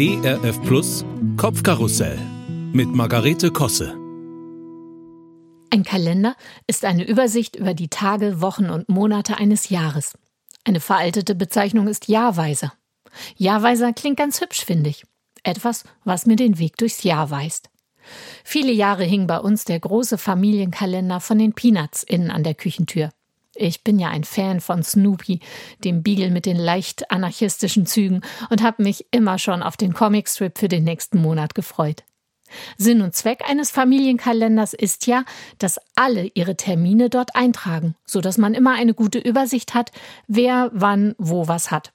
ERF Plus Kopfkarussell mit Margarete Kosse. Ein Kalender ist eine Übersicht über die Tage, Wochen und Monate eines Jahres. Eine veraltete Bezeichnung ist Jahrweiser. Jahrweiser klingt ganz hübsch, finde ich. Etwas, was mir den Weg durchs Jahr weist. Viele Jahre hing bei uns der große Familienkalender von den Peanuts innen an der Küchentür. Ich bin ja ein Fan von Snoopy, dem Beagle mit den leicht anarchistischen Zügen, und habe mich immer schon auf den Comicstrip für den nächsten Monat gefreut. Sinn und Zweck eines Familienkalenders ist ja, dass alle ihre Termine dort eintragen, so dass man immer eine gute Übersicht hat, wer wann wo was hat.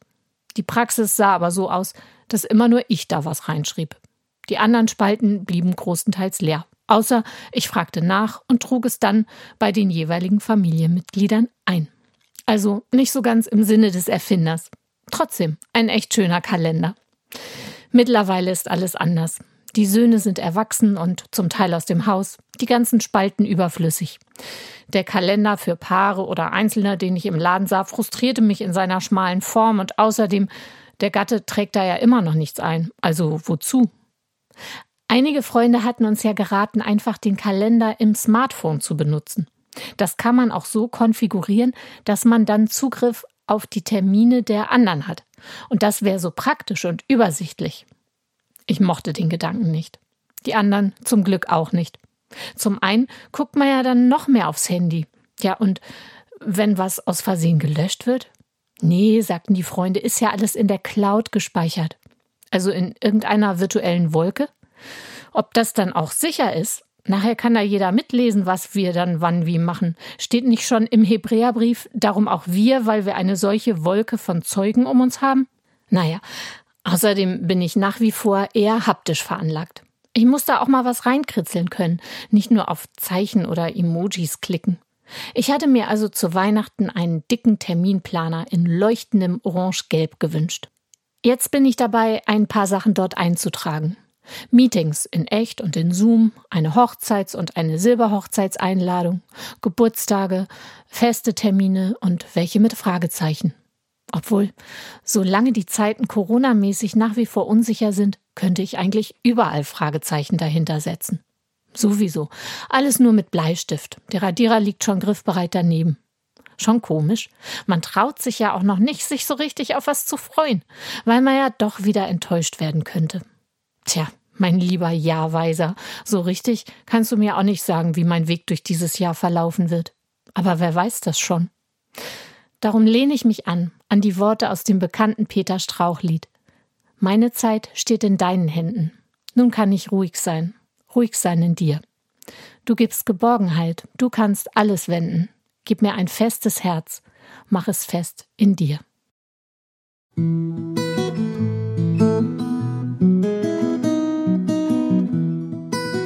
Die Praxis sah aber so aus, dass immer nur ich da was reinschrieb. Die anderen Spalten blieben großenteils leer. Außer ich fragte nach und trug es dann bei den jeweiligen Familienmitgliedern ein. Also nicht so ganz im Sinne des Erfinders. Trotzdem ein echt schöner Kalender. Mittlerweile ist alles anders. Die Söhne sind erwachsen und zum Teil aus dem Haus, die ganzen Spalten überflüssig. Der Kalender für Paare oder Einzelne, den ich im Laden sah, frustrierte mich in seiner schmalen Form und außerdem, der Gatte trägt da ja immer noch nichts ein. Also wozu? Einige Freunde hatten uns ja geraten, einfach den Kalender im Smartphone zu benutzen. Das kann man auch so konfigurieren, dass man dann Zugriff auf die Termine der anderen hat. Und das wäre so praktisch und übersichtlich. Ich mochte den Gedanken nicht. Die anderen zum Glück auch nicht. Zum einen guckt man ja dann noch mehr aufs Handy. Ja, und wenn was aus Versehen gelöscht wird? Nee, sagten die Freunde, ist ja alles in der Cloud gespeichert. Also in irgendeiner virtuellen Wolke? Ob das dann auch sicher ist, nachher kann da jeder mitlesen, was wir dann wann wie machen. Steht nicht schon im Hebräerbrief, darum auch wir, weil wir eine solche Wolke von Zeugen um uns haben? Naja, außerdem bin ich nach wie vor eher haptisch veranlagt. Ich muss da auch mal was reinkritzeln können, nicht nur auf Zeichen oder Emojis klicken. Ich hatte mir also zu Weihnachten einen dicken Terminplaner in leuchtendem Orange-Gelb gewünscht. Jetzt bin ich dabei, ein paar Sachen dort einzutragen. Meetings in echt und in Zoom, eine Hochzeits- und eine Silberhochzeitseinladung, Geburtstage, feste Termine und welche mit Fragezeichen. Obwohl, solange die Zeiten coronamäßig nach wie vor unsicher sind, könnte ich eigentlich überall Fragezeichen dahinter setzen. Sowieso. Alles nur mit Bleistift. Der Radierer liegt schon griffbereit daneben. Schon komisch. Man traut sich ja auch noch nicht, sich so richtig auf was zu freuen, weil man ja doch wieder enttäuscht werden könnte. Tja, mein lieber Jahrweiser, so richtig kannst du mir auch nicht sagen, wie mein Weg durch dieses Jahr verlaufen wird. Aber wer weiß das schon? Darum lehne ich mich an, an die Worte aus dem bekannten Peter Strauch-Lied. Meine Zeit steht in deinen Händen. Nun kann ich ruhig sein, ruhig sein in dir. Du gibst Geborgenheit, du kannst alles wenden. Gib mir ein festes Herz, mach es fest in dir.